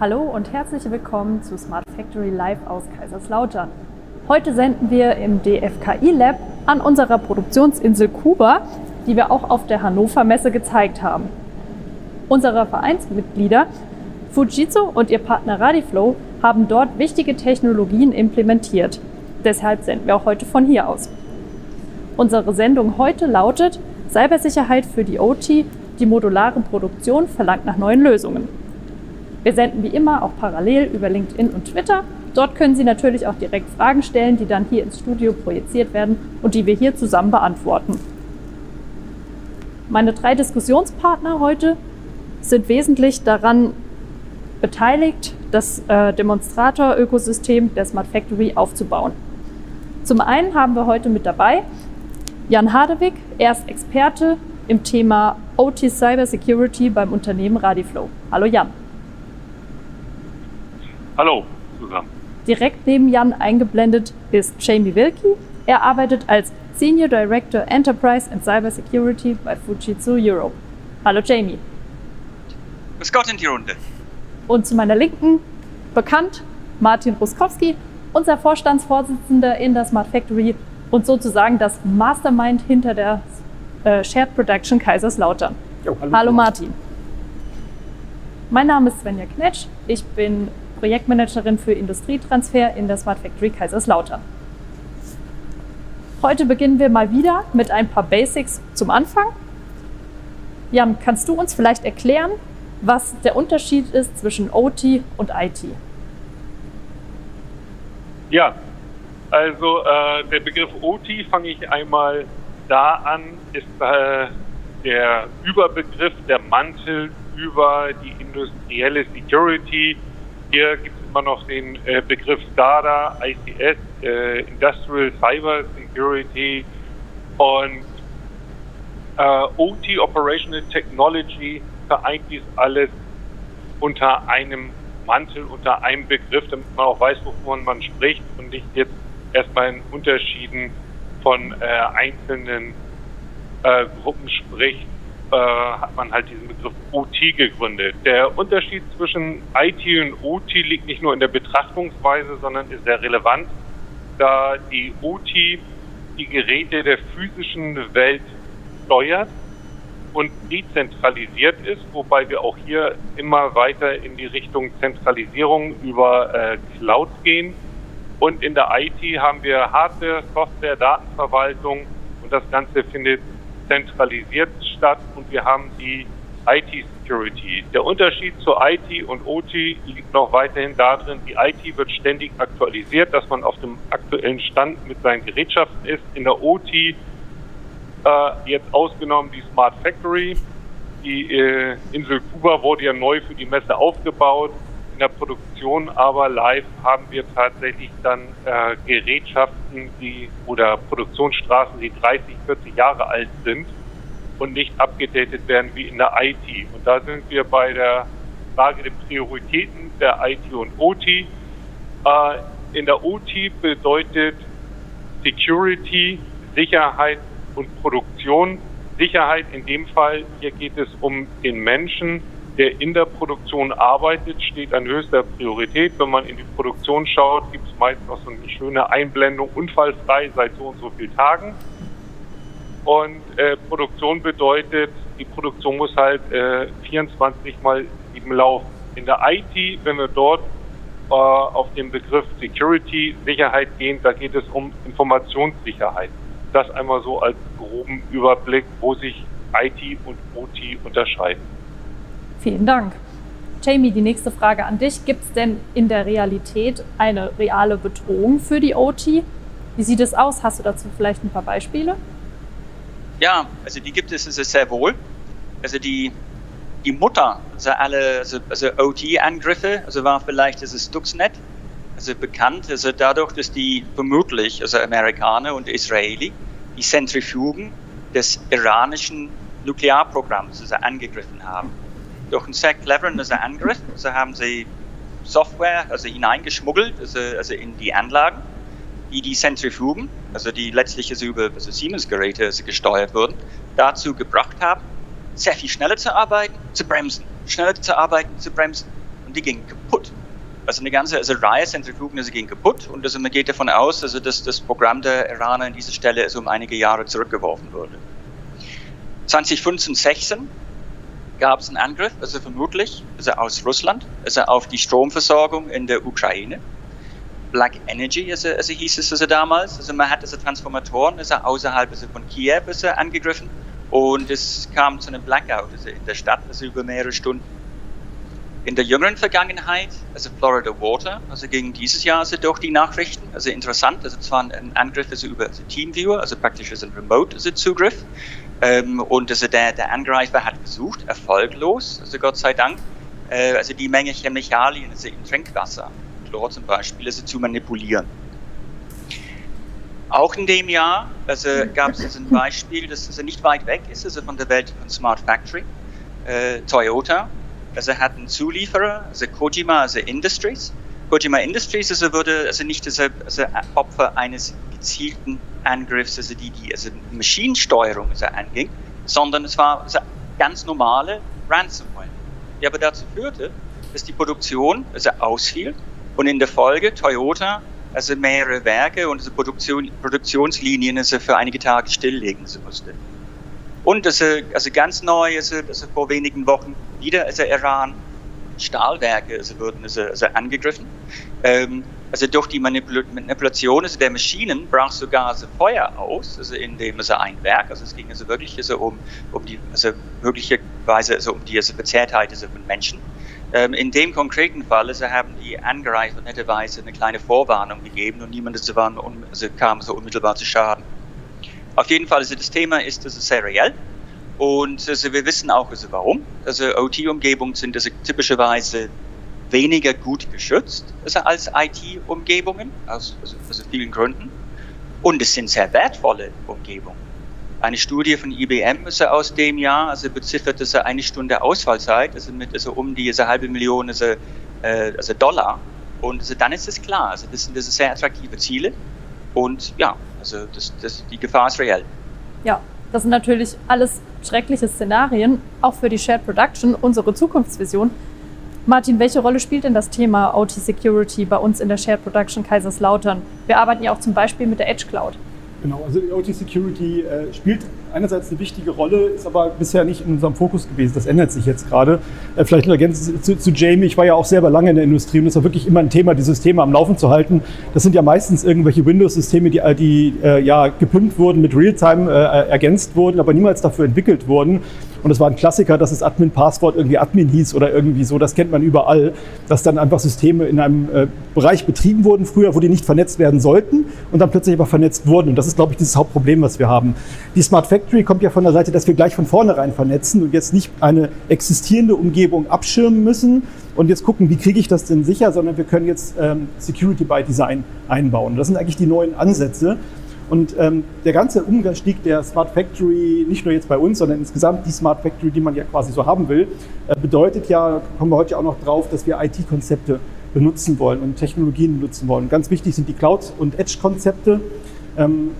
Hallo und herzlich willkommen zu Smart Factory Live aus Kaiserslautern. Heute senden wir im DFKI Lab an unserer Produktionsinsel Kuba, die wir auch auf der Hannover Messe gezeigt haben. Unsere Vereinsmitglieder Fujitsu und ihr Partner Radiflow haben dort wichtige Technologien implementiert. Deshalb senden wir auch heute von hier aus. Unsere Sendung heute lautet Cybersicherheit für die OT, die modulare Produktion verlangt nach neuen Lösungen. Wir senden wie immer auch parallel über LinkedIn und Twitter. Dort können Sie natürlich auch direkt Fragen stellen, die dann hier ins Studio projiziert werden und die wir hier zusammen beantworten. Meine drei Diskussionspartner heute sind wesentlich daran beteiligt, das äh, Demonstrator-Ökosystem der Smart Factory aufzubauen. Zum einen haben wir heute mit dabei Jan Hardewig. Er ist Experte im Thema OT Cyber Security beim Unternehmen Radiflow. Hallo Jan. Hallo zusammen. Direkt neben Jan eingeblendet ist Jamie Wilkie. Er arbeitet als Senior Director Enterprise and Cyber Security bei Fujitsu Europe. Hallo Jamie. Grüß Gott in die Runde. Und zu meiner Linken, bekannt, Martin Ruskowski, unser Vorstandsvorsitzender in der Smart Factory und sozusagen das Mastermind hinter der äh, Shared Production Kaiserslautern. Jo, hallo, hallo Martin. Mein Name ist Svenja Knetsch. Ich bin Projektmanagerin für Industrietransfer in der Smart Factory Kaiserslautern. Heute beginnen wir mal wieder mit ein paar Basics zum Anfang. Jan, kannst du uns vielleicht erklären, was der Unterschied ist zwischen OT und IT? Ja, also äh, der Begriff OT fange ich einmal da an, ist äh, der Überbegriff, der Mantel über die industrielle Security, hier gibt es immer noch den äh, Begriff SCADA, ICS, äh, Industrial Cyber Security und äh, OT, Operational Technology, vereint dies alles unter einem Mantel, unter einem Begriff, damit man auch weiß, wovon man spricht und nicht jetzt erstmal in Unterschieden von äh, einzelnen äh, Gruppen spricht äh, hat man halt diesen Begriff OT gegründet. Der Unterschied zwischen IT und OT liegt nicht nur in der Betrachtungsweise, sondern ist sehr relevant, da die OT die Geräte der physischen Welt steuert und dezentralisiert ist, wobei wir auch hier immer weiter in die Richtung Zentralisierung über äh, Cloud gehen. Und in der IT haben wir Hardware, Software, Datenverwaltung und das Ganze findet zentralisiert statt und wir haben die IT-Security. Der Unterschied zur IT und OT liegt noch weiterhin darin, die IT wird ständig aktualisiert, dass man auf dem aktuellen Stand mit seinen Gerätschaften ist. In der OT, äh, jetzt ausgenommen die Smart Factory, die äh, Insel Kuba wurde ja neu für die Messe aufgebaut. In der Produktion aber live haben wir tatsächlich dann äh, Gerätschaften, die oder Produktionsstraßen, die 30, 40 Jahre alt sind und nicht abgedatet werden wie in der IT. Und da sind wir bei der Frage der Prioritäten der IT und OT. Äh, in der OT bedeutet Security, Sicherheit und Produktion. Sicherheit in dem Fall, hier geht es um den Menschen, der in der Produktion arbeitet, steht an höchster Priorität. Wenn man in die Produktion schaut, gibt es meist noch so eine schöne Einblendung, unfallfrei seit so und so vielen Tagen. Und äh, Produktion bedeutet, die Produktion muss halt äh, 24 mal 7 laufen. In der IT, wenn wir dort äh, auf den Begriff Security, Sicherheit gehen, da geht es um Informationssicherheit. Das einmal so als groben Überblick, wo sich IT und OT unterscheiden. Vielen Dank. Jamie, die nächste Frage an dich. Gibt es denn in der Realität eine reale Bedrohung für die OT? Wie sieht es aus? Hast du dazu vielleicht ein paar Beispiele? Ja, also die gibt es also sehr wohl. Also die, die Mutter, also alle also, also OT-Angriffe, also war vielleicht das Stuxnet, also bekannt, also dadurch, dass die vermutlich, also Amerikaner und Israeli, die Zentrifugen des iranischen Nuklearprogramms also angegriffen haben. Durch einen sehr cleveren also Angriff, also haben sie Software also hineingeschmuggelt, also, also in die Anlagen wie die Zentrifugen, also die letztlich also über also Siemens-Geräte also gesteuert wurden, dazu gebracht haben, sehr viel schneller zu arbeiten, zu bremsen, schneller zu arbeiten, zu bremsen. und die gingen kaputt. Also eine ganze also Reihe Zentrifugen also ging kaputt und also man geht davon aus, also dass das Programm der Iraner an dieser Stelle also um einige Jahre zurückgeworfen wurde. 2015, 16 gab es einen Angriff, also vermutlich also aus Russland, also auf die Stromversorgung in der Ukraine. Black Energy, also, also hieß es also damals. Also man hat also Transformatoren also außerhalb also von Kiew also angegriffen und es kam zu einem Blackout also in der Stadt, also über mehrere Stunden. In der jüngeren Vergangenheit, also Florida Water, also ging dieses Jahr also durch die Nachrichten, also interessant, also zwar ein Angriff also über also Teamviewer, also praktisch also ein Remote-Zugriff. Also ähm, und also der, der Angreifer hat versucht, erfolglos, also Gott sei Dank, äh, also die Menge Chemikalien also im Trinkwasser, Chlor zum Beispiel, also zu manipulieren. Auch in dem Jahr also gab es ein Beispiel, das also nicht weit weg ist, also von der Welt von Smart Factory. Äh, Toyota also hat einen Zulieferer, also Kojima also Industries. Kojima Industries also wurde also nicht also, also Opfer eines gezielten Angriffs, also die die also Maschinensteuerung also anging, sondern es war also ganz normale Ransomware, die aber dazu führte, dass die Produktion also ausfiel und in der Folge Toyota also mehrere Werke und also Produktion, Produktionslinien also für einige Tage stilllegen musste. Und also, also ganz neu, also, also vor wenigen Wochen wieder also Iran Stahlwerke also wurden also, also angegriffen. Ähm, also durch die Manipul Manipulation also der Maschinen brach sogar also Feuer aus, also in dem also ein Werk, also es ging also wirklich also um, um die also möglicherweise also um die also Verzerrtheit also von Menschen. Ähm, in dem konkreten Fall also haben die Angreifer netterweise eine kleine Vorwarnung gegeben und niemand waren, also kam so unmittelbar zu Schaden. Auf jeden Fall, also das Thema ist also sehr reell und also wir wissen auch also warum. Also OT-Umgebungen sind also typischerweise weniger gut geschützt also als IT-Umgebungen, aus also, also vielen Gründen. Und es sind sehr wertvolle Umgebungen. Eine Studie von IBM also aus dem Jahr also beziffert also eine Stunde Ausfallzeit also mit also um die also halbe Million also, äh, also Dollar. Und also dann ist es klar, also das sind also sehr attraktive Ziele. Und ja, also das, das, die Gefahr ist reell. Ja, das sind natürlich alles schreckliche Szenarien, auch für die Shared Production, unsere Zukunftsvision. Martin, welche Rolle spielt denn das Thema OT Security bei uns in der Shared Production Kaiserslautern? Wir arbeiten ja auch zum Beispiel mit der Edge Cloud. Genau, also OT Security äh, spielt einerseits eine wichtige Rolle, ist aber bisher nicht in unserem Fokus gewesen. Das ändert sich jetzt gerade. Äh, vielleicht noch ergänzend zu, zu, Jamie. Ich war ja auch selber lange in der Industrie und es war wirklich immer ein Thema, dieses Thema am Laufen zu halten. Das sind ja meistens irgendwelche Windows-Systeme, die, äh, die äh, ja gepimpt wurden, mit Realtime äh, ergänzt wurden, aber niemals dafür entwickelt wurden. Und es war ein Klassiker, dass das Admin-Passwort irgendwie Admin hieß oder irgendwie so. Das kennt man überall, dass dann einfach Systeme in einem äh, Bereich betrieben wurden früher, wo die nicht vernetzt werden sollten und dann plötzlich aber vernetzt wurden. Und das ist, glaube ich, dieses Hauptproblem, was wir haben. Die Smart Factory kommt ja von der Seite, dass wir gleich von vornherein vernetzen und jetzt nicht eine existierende Umgebung abschirmen müssen und jetzt gucken, wie kriege ich das denn sicher, sondern wir können jetzt ähm, Security by Design einbauen. Das sind eigentlich die neuen Ansätze. Und ähm, der ganze Umstieg der Smart Factory, nicht nur jetzt bei uns, sondern insgesamt die Smart Factory, die man ja quasi so haben will, äh, bedeutet ja, kommen wir heute auch noch drauf, dass wir IT-Konzepte benutzen wollen und Technologien benutzen wollen. Ganz wichtig sind die Cloud- und Edge-Konzepte. Ähm,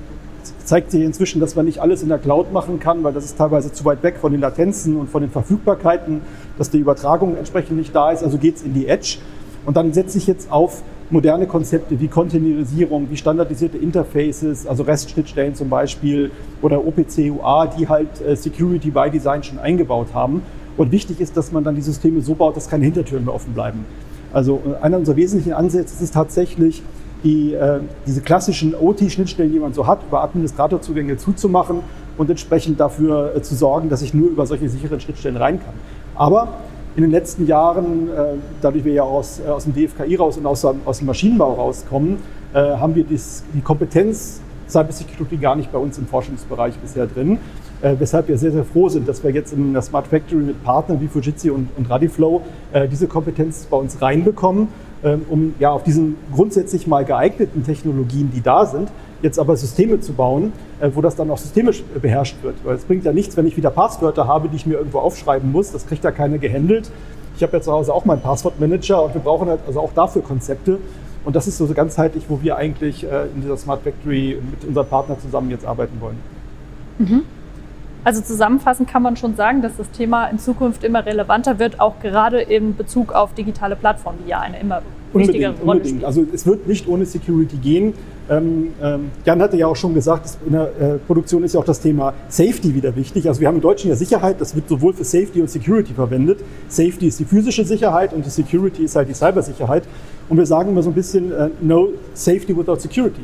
zeigt sich inzwischen, dass man nicht alles in der Cloud machen kann, weil das ist teilweise zu weit weg von den Latenzen und von den Verfügbarkeiten, dass die Übertragung entsprechend nicht da ist. Also geht es in die Edge. Und dann setze ich jetzt auf moderne Konzepte wie Containerisierung, wie standardisierte Interfaces, also REST-Schnittstellen zum Beispiel oder OPC UA, die halt äh, Security by Design schon eingebaut haben. Und wichtig ist, dass man dann die Systeme so baut, dass keine Hintertüren mehr offen bleiben. Also äh, einer unserer wesentlichen Ansätze ist tatsächlich, die, äh, diese klassischen OT-Schnittstellen, die man so hat, über Administratorzugänge zuzumachen und entsprechend dafür äh, zu sorgen, dass ich nur über solche sicheren Schnittstellen rein kann. Aber in den letzten Jahren, äh, dadurch wir ja aus, äh, aus dem DFKI raus und aus, aus dem Maschinenbau rauskommen, äh, haben wir dies, die Kompetenz Cybersecurity gar nicht bei uns im Forschungsbereich bisher drin. weshalb wir sehr, sehr froh sind, dass wir jetzt in der Smart Factory mit Partnern wie Fujitsu und, und Radiflow diese Kompetenz bei uns reinbekommen, um ja auf diesen grundsätzlich mal geeigneten Technologien, die da sind, jetzt aber Systeme zu bauen, äh, wo das dann auch systemisch beherrscht wird. Weil es bringt ja nichts, wenn ich wieder Passwörter habe, die ich mir irgendwo aufschreiben muss. Das kriegt ja keiner gehandelt. Ich habe ja zu Hause auch meinen Passwortmanager und wir brauchen halt also auch dafür Konzepte. Und das ist so ganzheitlich, wo wir eigentlich äh, in dieser Smart Factory mit unserem Partner zusammen jetzt arbeiten wollen. Mhm. Also zusammenfassend kann man schon sagen, dass das Thema in Zukunft immer relevanter wird, auch gerade in Bezug auf digitale Plattformen, die ja eine immer wichtigere unbedingt, Rolle unbedingt. spielen. Also es wird nicht ohne Security gehen. Ähm, ähm, Jan hatte ja auch schon gesagt, in der äh, Produktion ist ja auch das Thema Safety wieder wichtig. Also wir haben im Deutschen ja Sicherheit, das wird sowohl für Safety und Security verwendet. Safety ist die physische Sicherheit und die Security ist halt die Cybersicherheit. Und wir sagen immer so ein bisschen, äh, no safety without security.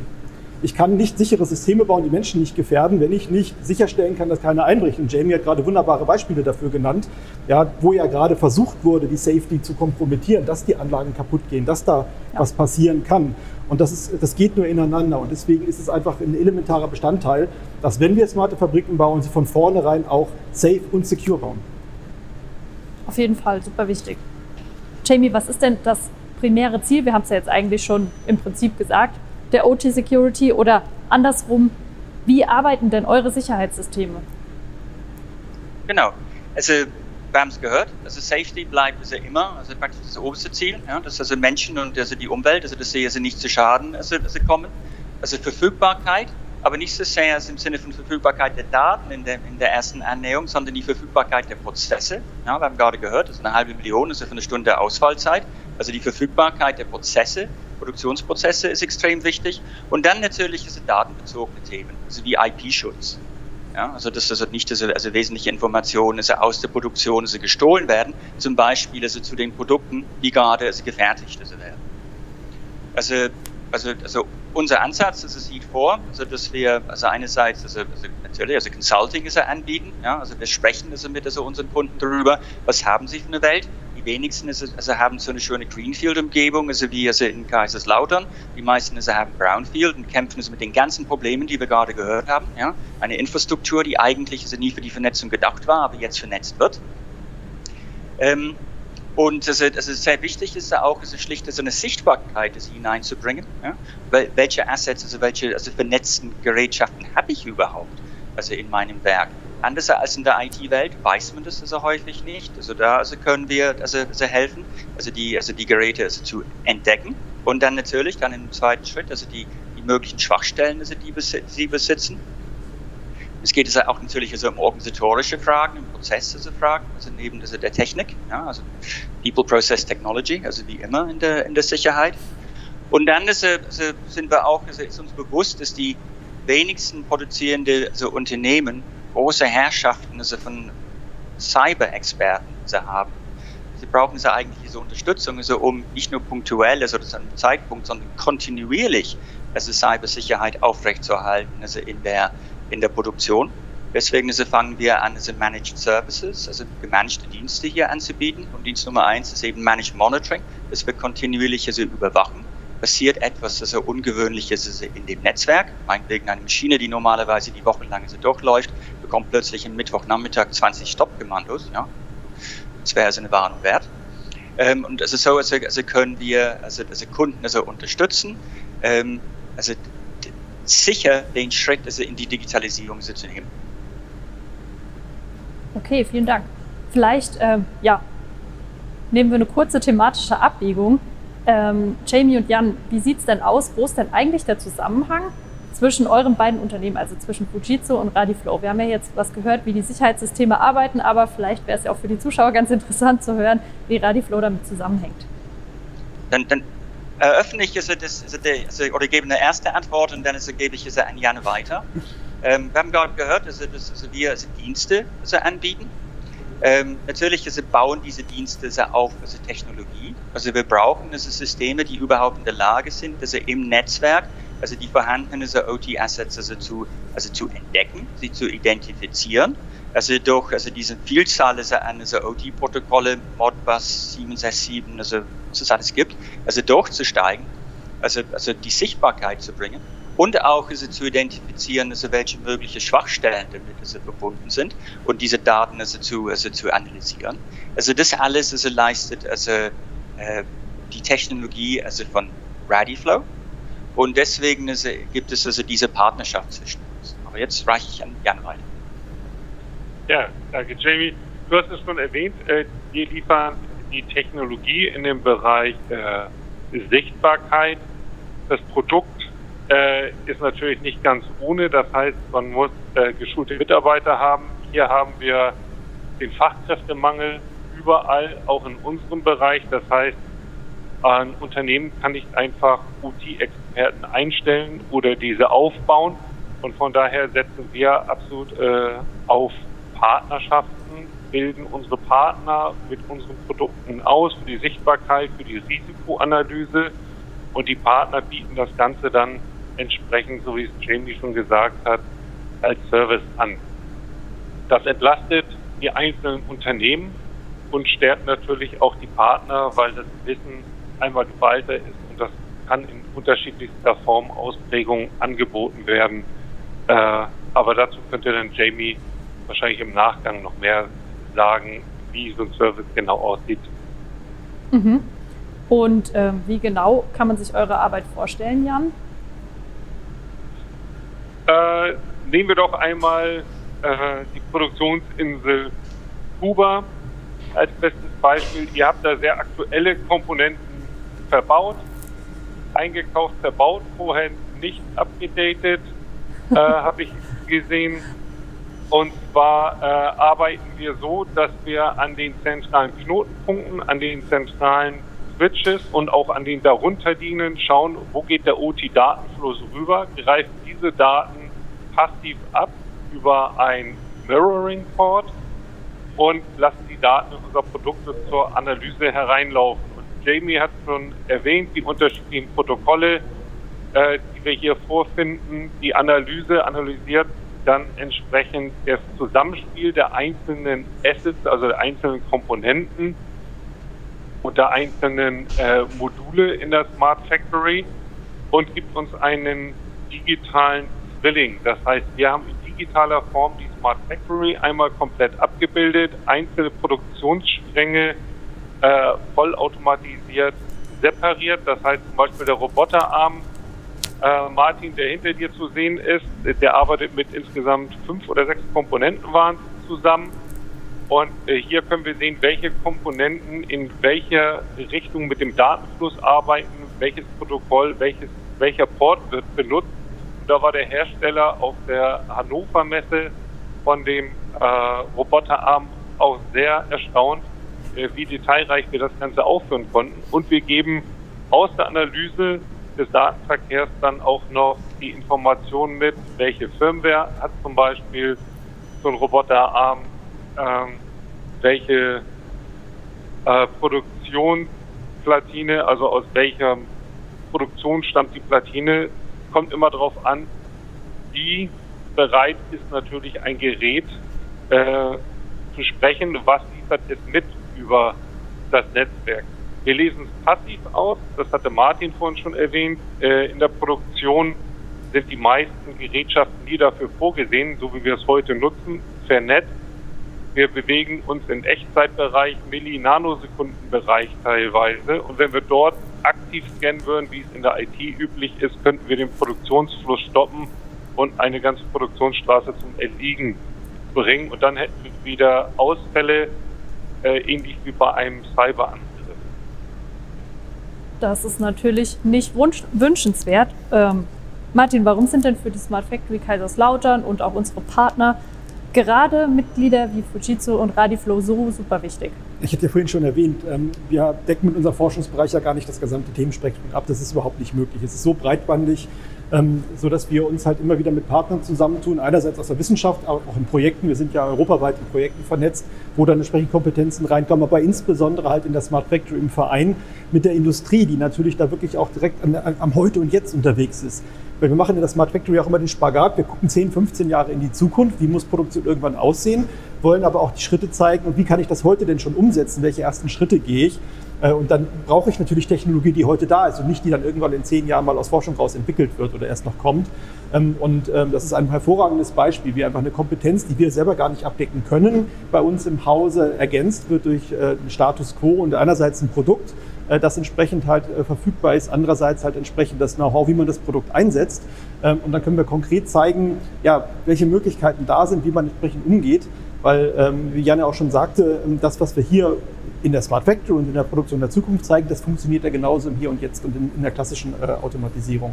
Ich kann nicht sichere Systeme bauen, die Menschen nicht gefährden, wenn ich nicht sicherstellen kann, dass keiner einbricht. Und Jamie hat gerade wunderbare Beispiele dafür genannt, ja, wo ja gerade versucht wurde, die Safety zu kompromittieren, dass die Anlagen kaputt gehen, dass da ja. was passieren kann. Und das, ist, das geht nur ineinander. Und deswegen ist es einfach ein elementarer Bestandteil, dass wenn wir smarte Fabriken bauen, sie von vornherein auch safe und secure bauen. Auf jeden Fall, super wichtig. Jamie, was ist denn das primäre Ziel? Wir haben es ja jetzt eigentlich schon im Prinzip gesagt der OT Security oder andersrum, wie arbeiten denn eure Sicherheitssysteme? Genau. Also wir haben es gehört, also Safety bleibt also immer, also praktisch das oberste Ziel, ja, dass also Menschen und also die Umwelt, also dass sie also nicht zu Schaden also, also kommen. Also Verfügbarkeit, aber nicht so sehr im Sinne von Verfügbarkeit der Daten in der, in der ersten Annäherung, sondern die Verfügbarkeit der Prozesse. Ja, wir haben gerade gehört, das ist eine halbe Million, also für eine Stunde Ausfallzeit. Also die Verfügbarkeit der Prozesse, Produktionsprozesse ist extrem wichtig. Und dann natürlich diese datenbezogene Themen, also wie IP-Schutz. Ja, also dass also nicht also, also wesentliche Informationen also aus der Produktion also gestohlen werden, zum Beispiel also zu den Produkten, die gerade also gefertigt also werden. Also, also, also unser Ansatz also sieht vor, also dass wir also einerseits also, also natürlich also Consulting also anbieten, ja, also wir sprechen also mit also unseren Kunden darüber, was haben sie für eine Welt, wenigsten also, also haben so eine schöne Greenfield-Umgebung, also wie also in Kaiserslautern. Die meisten also haben Brownfield und kämpfen also mit den ganzen Problemen, die wir gerade gehört haben. Ja? Eine Infrastruktur, die eigentlich also nie für die Vernetzung gedacht war, aber jetzt vernetzt wird. Ähm, und also, also sehr wichtig ist auch, also schlicht so eine Sichtbarkeit also hineinzubringen. Ja? Welche Assets, also welche also vernetzten Gerätschaften habe ich überhaupt also in meinem Werk? Anders als in der IT-Welt weiß man das also häufig nicht. Also da also können wir also, also helfen, also die, also die Geräte also zu entdecken und dann natürlich dann im zweiten Schritt also die, die möglichen Schwachstellen, also die sie besitzen. Es geht also auch natürlich also um organisatorische Fragen, um Prozesse also Fragen, also neben also der Technik, ja, also People Process Technology, also wie immer in der, in der Sicherheit. Und dann also, also sind wir auch, also ist uns bewusst, dass die wenigsten produzierende also Unternehmen große Herrschaften also von Cyber-Experten also haben. Sie brauchen so eigentlich diese Unterstützung, also um nicht nur punktuell, also zu einem Zeitpunkt, sondern kontinuierlich also Cybersicherheit aufrechtzuerhalten, also in der, in der Produktion. Deswegen also fangen wir an, also Managed Services, also gemanagte Dienste hier anzubieten. Und Dienst Nummer eins ist eben Managed Monitoring, das wir kontinuierlich also überwachen passiert etwas also Ungewöhnliches in dem Netzwerk. Meinetwegen eine Maschine, die normalerweise die wochenlang so durchläuft, bekommt plötzlich am Mittwochnachmittag 20 Stoppkommandos. Ja? Das wäre also eine Warnung wert. Ähm, und also so also, also können wir also, also Kunden also unterstützen, ähm, also sicher den Schritt also in die Digitalisierung zu nehmen. Okay, vielen Dank. Vielleicht ähm, ja, nehmen wir eine kurze thematische Abbiegung. Ähm, Jamie und Jan, wie sieht es denn aus? Wo ist denn eigentlich der Zusammenhang zwischen euren beiden Unternehmen, also zwischen Fujitsu und Radiflow? Wir haben ja jetzt was gehört, wie die Sicherheitssysteme arbeiten, aber vielleicht wäre es ja auch für die Zuschauer ganz interessant zu hören, wie Radiflow damit zusammenhängt. Dann, dann eröffne ich es, das, also, oder gebe eine erste Antwort und dann also, gebe ich es an Jan weiter. Ähm, wir haben gerade gehört, dass, dass, dass wir also Dienste also anbieten ähm, natürlich also bauen diese Dienste auf also Technologie. Also wir brauchen also Systeme, die überhaupt in der Lage sind, also im Netzwerk, also die vorhandenen also OT-Assets also zu, also zu entdecken, sie zu identifizieren. Also durch also diese Vielzahl also an also OT-Protokolle, Modbus 767, also was es alles gibt, also durchzusteigen, also, also die Sichtbarkeit zu bringen und auch also zu identifizieren, also welche mögliche Schwachstellen damit also verbunden sind und diese Daten also zu, also zu analysieren. Also das alles also leistet also äh, die Technologie also von RadiFlow und deswegen also gibt es also diese Partnerschaft zwischen uns. Aber jetzt reiche ich an Jan weiter. Ja, danke Jamie. Du hast es schon erwähnt, äh, wir liefern die Technologie in dem Bereich äh, Sichtbarkeit. Das Produkt äh, ist natürlich nicht ganz ohne. Das heißt, man muss äh, geschulte Mitarbeiter haben, hier haben wir den Fachkräftemangel überall, auch in unserem Bereich. Das heißt, ein Unternehmen kann nicht einfach UT-Experten einstellen oder diese aufbauen. Und von daher setzen wir absolut äh, auf Partnerschaften, bilden unsere Partner mit unseren Produkten aus für die Sichtbarkeit, für die Risikoanalyse. Und die Partner bieten das Ganze dann entsprechend, so wie es Jamie schon gesagt hat, als Service an. Das entlastet die einzelnen Unternehmen und stärkt natürlich auch die Partner, weil das Wissen einmal geballter ist und das kann in unterschiedlichster Form Ausprägung angeboten werden. Äh, aber dazu könnte dann Jamie wahrscheinlich im Nachgang noch mehr sagen, wie so ein Service genau aussieht. Mhm. Und äh, wie genau kann man sich eure Arbeit vorstellen, Jan? Äh, nehmen wir doch einmal äh, die Produktionsinsel Kuba als bestes Beispiel. Ihr habt da sehr aktuelle Komponenten verbaut, eingekauft, verbaut, vorher nicht abgedatet, äh, habe ich gesehen. Und zwar äh, arbeiten wir so, dass wir an den zentralen Knotenpunkten, an den zentralen Switches und auch an den darunterliegenden schauen, wo geht der OT-Datenfluss rüber, greifen diese Daten passiv ab über ein Mirroring-Port und lassen die Daten unserer Produkte zur Analyse hereinlaufen. Jamie hat schon erwähnt, die unterschiedlichen Protokolle, äh, die wir hier vorfinden. Die Analyse analysiert dann entsprechend das Zusammenspiel der einzelnen Assets, also der einzelnen Komponenten und der einzelnen äh, Module in der Smart Factory und gibt uns einen digitalen Zwilling. Das heißt, wir haben in digitaler Form die Smart Factory einmal komplett abgebildet, einzelne Produktionsstränge äh, vollautomatisiert separiert. Das heißt zum Beispiel der Roboterarm äh, Martin, der hinter dir zu sehen ist, der arbeitet mit insgesamt fünf oder sechs Komponenten waren zusammen. Und äh, hier können wir sehen, welche Komponenten in welcher Richtung mit dem Datenfluss arbeiten, welches Protokoll, welches, welcher Port wird benutzt. Da war der Hersteller auf der Hannover Messe von dem äh, Roboterarm auch sehr erstaunt, wie detailreich wir das Ganze aufführen konnten. Und wir geben aus der Analyse des Datenverkehrs dann auch noch die Informationen mit, welche Firmware hat zum Beispiel so ein Roboterarm, ähm, welche äh, Produktionsplatine, also aus welcher Produktion stammt die Platine, kommt immer darauf an, wie bereit ist natürlich ein Gerät äh, zu sprechen, was liefert es mit über das Netzwerk. Wir lesen es passiv aus, das hatte Martin vorhin schon erwähnt. Äh, in der Produktion sind die meisten Gerätschaften, die dafür vorgesehen, so wie wir es heute nutzen, vernetzt. Wir bewegen uns im Echtzeitbereich, Milli-Nanosekundenbereich teilweise. Und wenn wir dort aktiv scannen würden, wie es in der IT üblich ist, könnten wir den Produktionsfluss stoppen und eine ganze Produktionsstraße zum Erliegen bringen. Und dann hätten wir wieder Ausfälle, äh, ähnlich wie bei einem Cyberangriff. Das ist natürlich nicht wünschenswert. Ähm, Martin, warum sind denn für die Smart Factory Kaiserslautern und auch unsere Partner gerade Mitglieder wie Fujitsu und Radiflow so super wichtig? Ich hatte ja vorhin schon erwähnt, ähm, wir decken mit unserem Forschungsbereich ja gar nicht das gesamte Themenspektrum ab. Das ist überhaupt nicht möglich. Es ist so breitbandig, ähm, so dass wir uns halt immer wieder mit Partnern zusammentun. Einerseits aus der Wissenschaft, aber auch in Projekten. Wir sind ja europaweit in Projekten vernetzt, wo dann entsprechend Kompetenzen reinkommen, aber insbesondere halt in der Smart Factory im Verein mit der Industrie, die natürlich da wirklich auch direkt an, am Heute und Jetzt unterwegs ist. Weil wir machen in der Smart Factory auch immer den Spagat. Wir gucken 10, 15 Jahre in die Zukunft. Wie muss Produktion irgendwann aussehen? Wollen aber auch die Schritte zeigen. Und wie kann ich das heute denn schon umsetzen? Welche ersten Schritte gehe ich? Äh, und dann brauche ich natürlich Technologie, die heute da ist und nicht die dann irgendwann in zehn Jahren mal aus Forschung raus entwickelt wird oder erst noch kommt. Ähm, und ähm, das ist ein hervorragendes Beispiel, wie einfach eine Kompetenz, die wir selber gar nicht abdecken können, bei uns im Hause ergänzt wird durch äh, einen Status quo und einerseits ein Produkt, äh, das entsprechend halt verfügbar ist, andererseits halt entsprechend das Know-how, wie man das Produkt einsetzt. Ähm, und dann können wir konkret zeigen, ja, welche Möglichkeiten da sind, wie man entsprechend umgeht. Weil, wie Janne auch schon sagte, das, was wir hier in der Smart Factory und in der Produktion der Zukunft zeigen, das funktioniert ja genauso im Hier und Jetzt und in, in der klassischen äh, Automatisierung.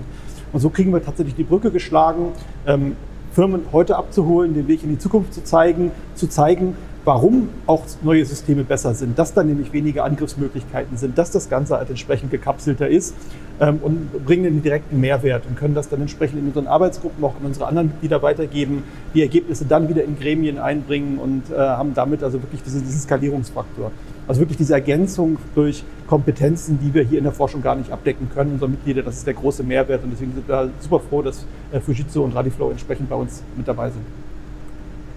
Und so kriegen wir tatsächlich die Brücke geschlagen ähm, Firmen heute abzuholen, den Weg in die Zukunft zu zeigen, zu zeigen, warum auch neue Systeme besser sind, dass da nämlich weniger Angriffsmöglichkeiten sind, dass das Ganze halt entsprechend gekapselter ist ähm, und bringen den direkten Mehrwert und können das dann entsprechend in unseren Arbeitsgruppen, auch in unsere anderen Mitglieder weitergeben, die Ergebnisse dann wieder in Gremien einbringen und äh, haben damit also wirklich diesen, diesen Skalierungsfaktor. Also wirklich diese Ergänzung durch Kompetenzen, die wir hier in der Forschung gar nicht abdecken können, unsere Mitglieder, das ist der große Mehrwert und deswegen sind wir super froh, dass äh, Fujitsu und Radiflow entsprechend bei uns mit dabei sind.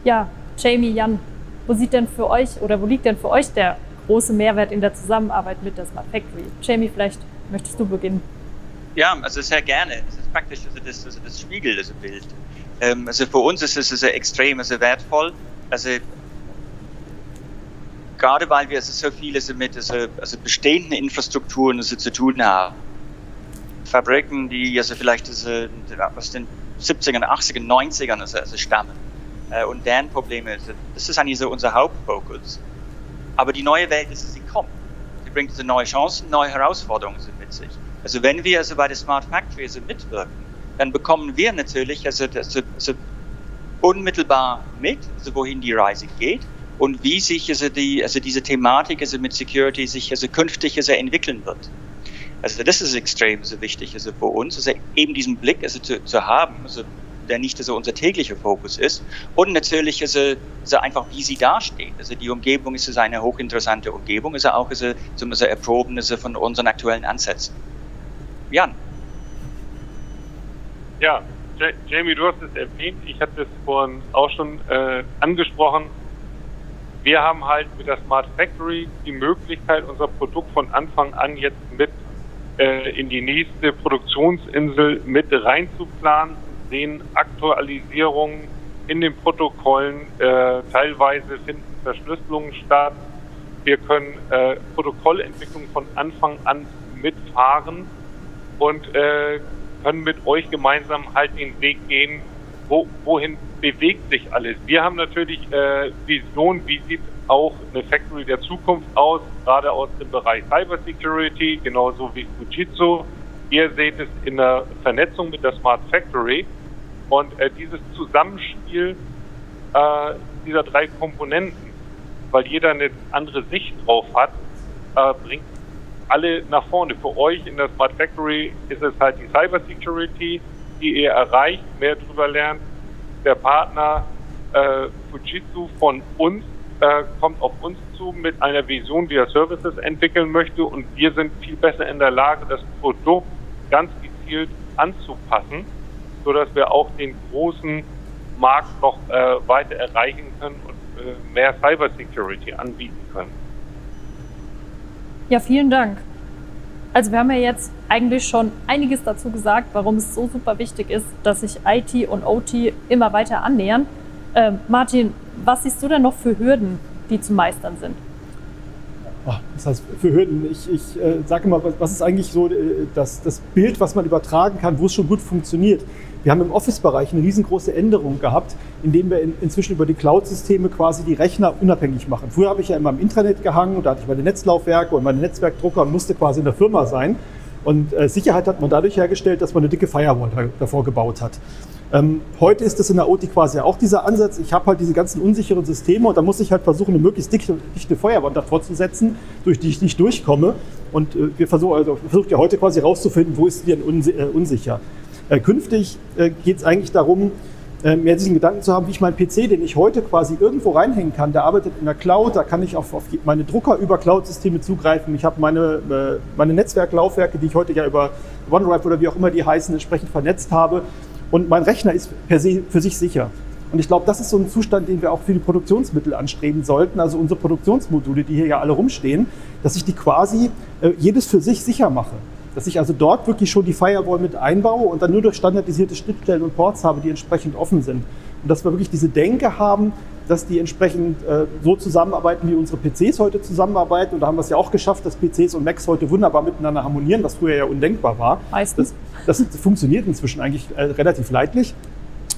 Ja, Jamie, Jan, wo sieht denn für euch oder wo liegt denn für euch der große Mehrwert in der Zusammenarbeit mit der Smart Factory? Jamie, vielleicht möchtest du beginnen. Ja, also sehr gerne. Es ist praktisch also das, also das Spiegel, das Bild. Ähm, also für uns ist es also extrem also wertvoll. Also gerade weil wir also so viele also mit also, also bestehenden Infrastrukturen also zu tun haben. Fabriken, die also vielleicht also aus den 70ern, 80ern, 90ern also, also stammen äh, und deren Probleme. Das ist eigentlich so unser Hauptfokus. Aber die neue Welt ist, sie kommt. Sie bringt also neue Chancen, neue Herausforderungen mit sich. Also wenn wir also bei der Smart Factory also mitwirken, dann bekommen wir natürlich also, also, also unmittelbar mit, also wohin die Reise geht und wie sich also, die, also diese Thematik also mit Security sich also künftig also entwickeln wird. Also das ist extrem so wichtig also für uns, also eben diesen Blick also zu, zu haben, also der nicht so unser täglicher Fokus ist. Und natürlich ist er einfach, wie sie dasteht. Also die Umgebung ist eine hochinteressante Umgebung, ist auch zum erproben er von unseren aktuellen Ansätzen. Jan. Ja, Jamie, du hast es erwähnt, ich hatte es vorhin auch schon äh, angesprochen. Wir haben halt mit der Smart Factory die Möglichkeit, unser Produkt von Anfang an jetzt mit äh, in die nächste Produktionsinsel mit reinzuplanen sehen Aktualisierungen in den Protokollen. Äh, teilweise finden Verschlüsselungen statt. Wir können äh, Protokollentwicklung von Anfang an mitfahren und äh, können mit euch gemeinsam halt den Weg gehen, wo, wohin bewegt sich alles. Wir haben natürlich äh, Vision, wie sieht auch eine Factory der Zukunft aus, gerade aus dem Bereich Cybersecurity, genauso wie Fujitsu. Ihr seht es in der Vernetzung mit der Smart Factory. Und äh, dieses Zusammenspiel äh, dieser drei Komponenten, weil jeder eine andere Sicht drauf hat, äh, bringt alle nach vorne. Für euch in der Smart Factory ist es halt die Cyber Security, die ihr erreicht, mehr darüber lernt. Der Partner äh, Fujitsu von uns äh, kommt auf uns zu mit einer Vision, wie er Services entwickeln möchte und wir sind viel besser in der Lage, das Produkt ganz gezielt anzupassen sodass wir auch den großen Markt noch äh, weiter erreichen können und äh, mehr Cybersecurity anbieten können. Ja, vielen Dank. Also wir haben ja jetzt eigentlich schon einiges dazu gesagt, warum es so super wichtig ist, dass sich IT und OT immer weiter annähern. Ähm, Martin, was siehst du denn noch für Hürden, die zu meistern sind? das heißt für Hürden. Ich, ich äh, sage mal, was ist eigentlich so äh, das, das Bild, was man übertragen kann, wo es schon gut funktioniert? Wir haben im Office-Bereich eine riesengroße Änderung gehabt, indem wir in, inzwischen über die Cloud-Systeme quasi die Rechner unabhängig machen. Früher habe ich ja immer im Intranet gehangen und da hatte ich meine Netzlaufwerke und meine Netzwerkdrucker und musste quasi in der Firma sein. Und äh, Sicherheit hat man dadurch hergestellt, dass man eine dicke Firewall davor gebaut hat. Ähm, heute ist es in der OT quasi auch dieser Ansatz. Ich habe halt diese ganzen unsicheren Systeme und da muss ich halt versuchen, eine möglichst dichte, dichte Feuerwand davor zu setzen, durch die ich nicht durchkomme. Und äh, wir versuchen also versucht ja heute quasi herauszufinden, wo ist die denn äh, unsicher. Äh, künftig äh, geht es eigentlich darum, äh, mehr diesen Gedanken zu haben, wie ich meinen PC, den ich heute quasi irgendwo reinhängen kann, der arbeitet in der Cloud, da kann ich auf, auf meine Drucker über Cloud-Systeme zugreifen. Ich habe meine, äh, meine Netzwerklaufwerke, die ich heute ja über OneDrive oder wie auch immer die heißen, entsprechend vernetzt habe. Und mein Rechner ist per se für sich sicher. Und ich glaube, das ist so ein Zustand, den wir auch für die Produktionsmittel anstreben sollten. Also unsere Produktionsmodule, die hier ja alle rumstehen, dass ich die quasi äh, jedes für sich sicher mache dass ich also dort wirklich schon die Firewall mit einbaue und dann nur durch standardisierte Schnittstellen und Ports habe, die entsprechend offen sind. Und dass wir wirklich diese Denke haben, dass die entsprechend äh, so zusammenarbeiten, wie unsere PCs heute zusammenarbeiten. Und da haben wir es ja auch geschafft, dass PCs und Macs heute wunderbar miteinander harmonieren, was früher ja undenkbar war. Meistens. Das, das funktioniert inzwischen eigentlich äh, relativ leidlich.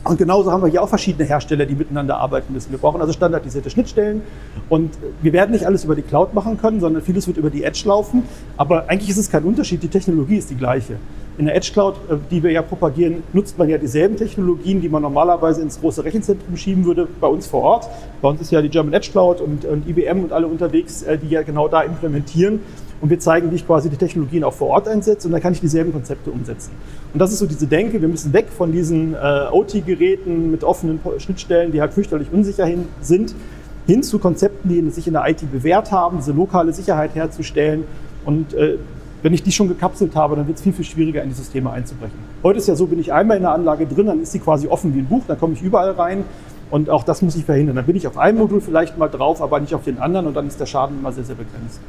Und genauso haben wir hier auch verschiedene Hersteller, die miteinander arbeiten müssen. Wir brauchen also standardisierte Schnittstellen und wir werden nicht alles über die Cloud machen können, sondern vieles wird über die Edge laufen. Aber eigentlich ist es kein Unterschied, die Technologie ist die gleiche. In der Edge Cloud, äh, die wir ja propagieren, nutzt man ja dieselben Technologien, die man normalerweise ins große Rechenzentrum schieben würde, bei uns vor Ort. Bei uns ist ja die German Edge Cloud und, und IBM und alle unterwegs, äh, die ja genau da implementieren. Und wir zeigen, wie ich quasi die Technologien auch vor Ort einsetze und dann kann ich dieselben Konzepte umsetzen. Und das ist so diese Denke, wir müssen weg von diesen äh, OT-Geräten mit offenen Schnittstellen, die halt fürchterlich unsicher hin sind, hin zu Konzepten, die sich in der IT bewährt haben, diese lokale Sicherheit herzustellen. Und äh, wenn ich die schon gekapselt habe, dann wird es viel, viel schwieriger, in die Systeme einzubrechen. Heute ist ja so, bin ich einmal in der Anlage drin, dann ist sie quasi offen wie ein Buch, dann komme ich überall rein. Und auch das muss ich verhindern. Dann bin ich auf einem Modul vielleicht mal drauf, aber nicht auf den anderen und dann ist der Schaden immer sehr, sehr begrenzt.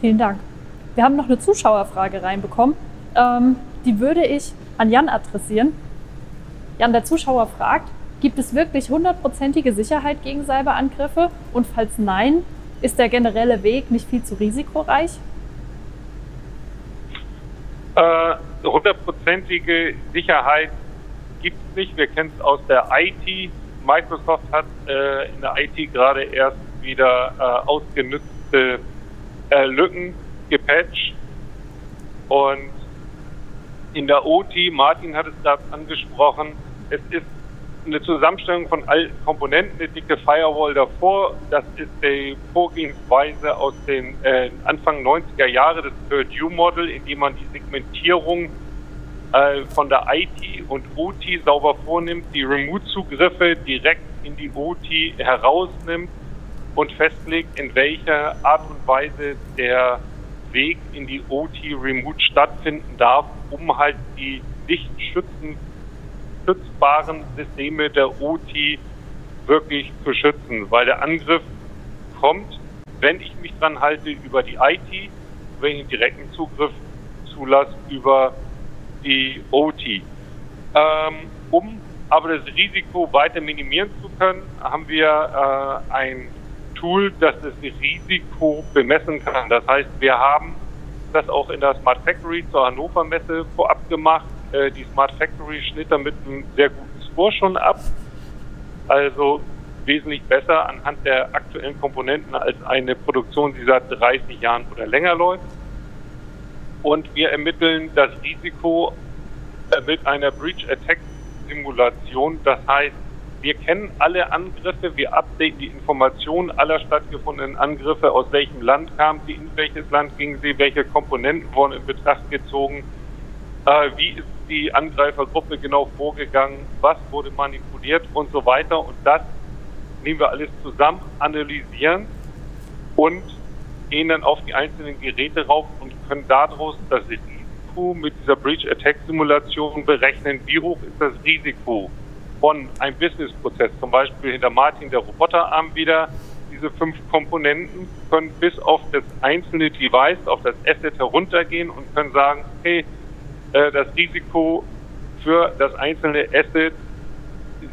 Vielen Dank. Wir haben noch eine Zuschauerfrage reinbekommen. Ähm, die würde ich an Jan adressieren. Jan, der Zuschauer fragt, gibt es wirklich hundertprozentige Sicherheit gegen Cyberangriffe? Und falls nein, ist der generelle Weg nicht viel zu risikoreich? Äh, hundertprozentige Sicherheit gibt es nicht. Wir kennen es aus der IT. Microsoft hat äh, in der IT gerade erst wieder äh, ausgenützte äh, Lücken gepatcht. Und in der OT, Martin hat es gerade angesprochen, es ist eine Zusammenstellung von allen Komponenten, eine dicke Firewall davor. Das ist die Vorgehensweise aus den äh, Anfang 90er Jahre, das Purdue-Model, in dem man die Segmentierung äh, von der IT und OT sauber vornimmt, die Remote-Zugriffe direkt in die OT herausnimmt und festlegt, in welcher Art und Weise der Weg in die OT Remote stattfinden darf, um halt die nicht schützen schützbaren Systeme der OT wirklich zu schützen, weil der Angriff kommt, wenn ich mich dran halte, über die IT, wenn ich einen direkten Zugriff zulasse über die OT. Ähm, um aber das Risiko weiter minimieren zu können, haben wir äh, ein Tool, das das Risiko bemessen kann. Das heißt, wir haben das auch in der Smart Factory zur Hannover Messe vorab gemacht äh, die Smart Factory schnitt damit einen sehr guten Score schon ab. Also wesentlich besser anhand der aktuellen Komponenten als eine Produktion, die seit 30 Jahren oder länger läuft. Und wir ermitteln das Risiko äh, mit einer Breach Attack Simulation. Das heißt, wir kennen alle Angriffe, wir updaten die Informationen aller stattgefundenen Angriffe, aus welchem Land kamen sie, in welches Land gingen sie, welche Komponenten wurden in Betracht gezogen, äh, wie ist die Angreifergruppe genau vorgegangen, was wurde manipuliert und so weiter. Und das nehmen wir alles zusammen, analysieren und gehen dann auf die einzelnen Geräte rauf und können daraus das Risiko mit dieser Breach Attack Simulation berechnen. Wie hoch ist das Risiko von einem Businessprozess? Zum Beispiel hinter Martin der Roboterarm wieder. Diese fünf Komponenten können bis auf das einzelne Device, auf das Asset heruntergehen und können sagen, okay, äh, das Risiko für das einzelne Asset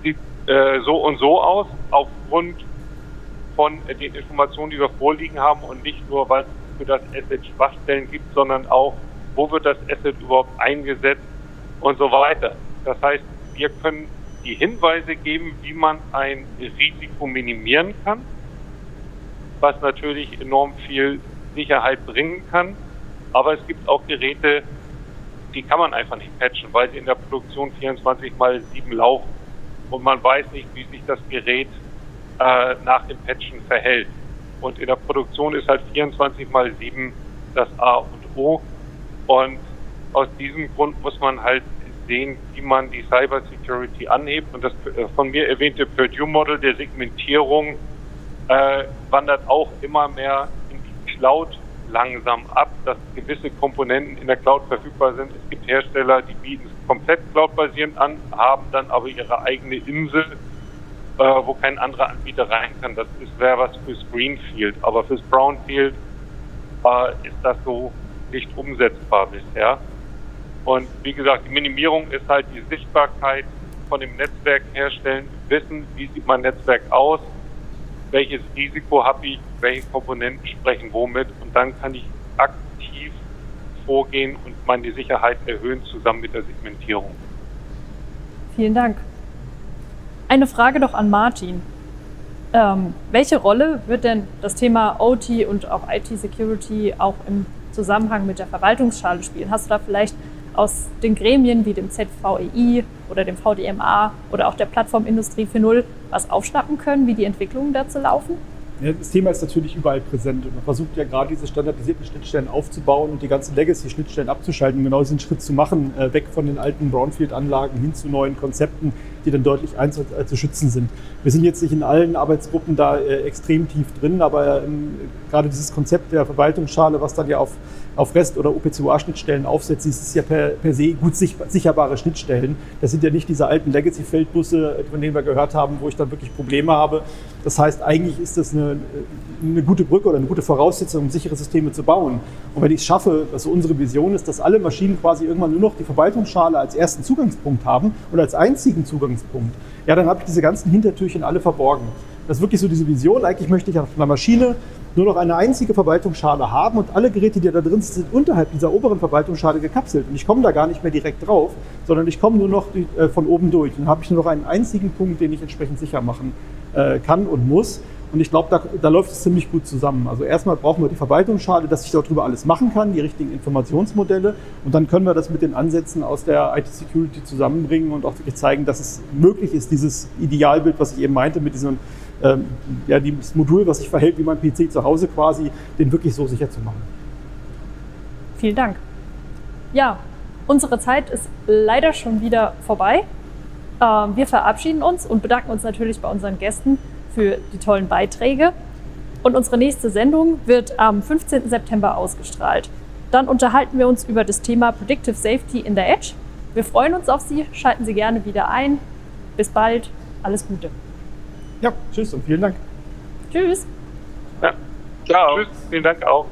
sieht äh, so und so aus, aufgrund von äh, den Informationen, die wir vorliegen haben und nicht nur, weil es für das Asset Schwachstellen gibt, sondern auch, wo wird das Asset überhaupt eingesetzt und so weiter. Das heißt, wir können die Hinweise geben, wie man ein Risiko minimieren kann, was natürlich enorm viel Sicherheit bringen kann. Aber es gibt auch Geräte, die kann man einfach nicht patchen, weil sie in der Produktion 24 mal 7 laufen. Und man weiß nicht, wie sich das Gerät äh, nach dem Patchen verhält. Und in der Produktion ist halt 24 mal 7 das A und O. Und aus diesem Grund muss man halt sehen, wie man die Cyber Security anhebt. Und das äh, von mir erwähnte Purdue-Model der Segmentierung äh, wandert auch immer mehr in die Cloud langsam ab, dass gewisse Komponenten in der Cloud verfügbar sind. Es gibt Hersteller, die bieten es komplett cloudbasierend an, haben dann aber ihre eigene Insel, äh, wo kein anderer Anbieter rein kann. Das wäre was fürs Greenfield, aber fürs Brownfield äh, ist das so nicht umsetzbar bisher. Und wie gesagt, die Minimierung ist halt die Sichtbarkeit von dem Netzwerk herstellen, wissen, wie sieht mein Netzwerk aus, welches Risiko habe ich, welche Komponenten sprechen womit und dann kann ich aktiv vorgehen und meine Sicherheit erhöhen zusammen mit der Segmentierung. Vielen Dank. Eine Frage doch an Martin. Ähm, welche Rolle wird denn das Thema OT und auch IT-Security auch im Zusammenhang mit der Verwaltungsschale spielen? Hast du da vielleicht aus den Gremien wie dem ZVEI oder dem VDMA oder auch der Plattform Industrie 4.0 was aufschnappen können, wie die Entwicklungen dazu laufen? Ja, das Thema ist natürlich überall präsent und man versucht ja gerade diese standardisierten Schnittstellen aufzubauen und die ganzen Legacy-Schnittstellen abzuschalten, um genau diesen Schritt zu machen, äh, weg von den alten Brownfield-Anlagen hin zu neuen Konzepten, die dann deutlich einzeln zu schützen sind. Wir sind jetzt nicht in allen Arbeitsgruppen da äh, extrem tief drin, aber ähm, gerade dieses Konzept der Verwaltungsschale, was dann ja auf auf REST- oder OPCOA-Schnittstellen aufsetzt, ist ja per, per se gut sicherbare Schnittstellen. Das sind ja nicht diese alten Legacy-Feldbusse, von denen wir gehört haben, wo ich dann wirklich Probleme habe. Das heißt, eigentlich ist das eine, eine gute Brücke oder eine gute Voraussetzung, um sichere Systeme zu bauen. Und wenn ich es schaffe, also unsere Vision ist, dass alle Maschinen quasi irgendwann nur noch die Verwaltungsschale als ersten Zugangspunkt haben und als einzigen Zugangspunkt, ja, dann habe ich diese ganzen Hintertürchen alle verborgen. Das ist wirklich so diese Vision. Eigentlich möchte ich auf einer Maschine nur noch eine einzige Verwaltungsschale haben und alle Geräte, die da drin sind, sind unterhalb dieser oberen Verwaltungsschale gekapselt. Und ich komme da gar nicht mehr direkt drauf, sondern ich komme nur noch äh, von oben durch. Dann habe ich nur noch einen einzigen Punkt, den ich entsprechend sicher machen äh, kann und muss. Und ich glaube, da, da, läuft es ziemlich gut zusammen. Also erstmal brauchen wir die Verwaltungsschale, dass ich darüber alles machen kann, die richtigen Informationsmodelle. Und dann können wir das mit den Ansätzen aus der IT-Security zusammenbringen und auch wirklich zeigen, dass es möglich ist, dieses Idealbild, was ich eben meinte, mit diesem ähm, ja, das Modul, was sich verhält wie mein PC zu Hause quasi, den wirklich so sicher zu machen. Vielen Dank. Ja, unsere Zeit ist leider schon wieder vorbei. Ähm, wir verabschieden uns und bedanken uns natürlich bei unseren Gästen für die tollen Beiträge. Und unsere nächste Sendung wird am 15. September ausgestrahlt. Dann unterhalten wir uns über das Thema Predictive Safety in der Edge. Wir freuen uns auf Sie. Schalten Sie gerne wieder ein. Bis bald. Alles Gute. Ja, tschüss und vielen Dank. Tschüss. Ja. Ciao. Tschüss, vielen Dank auch.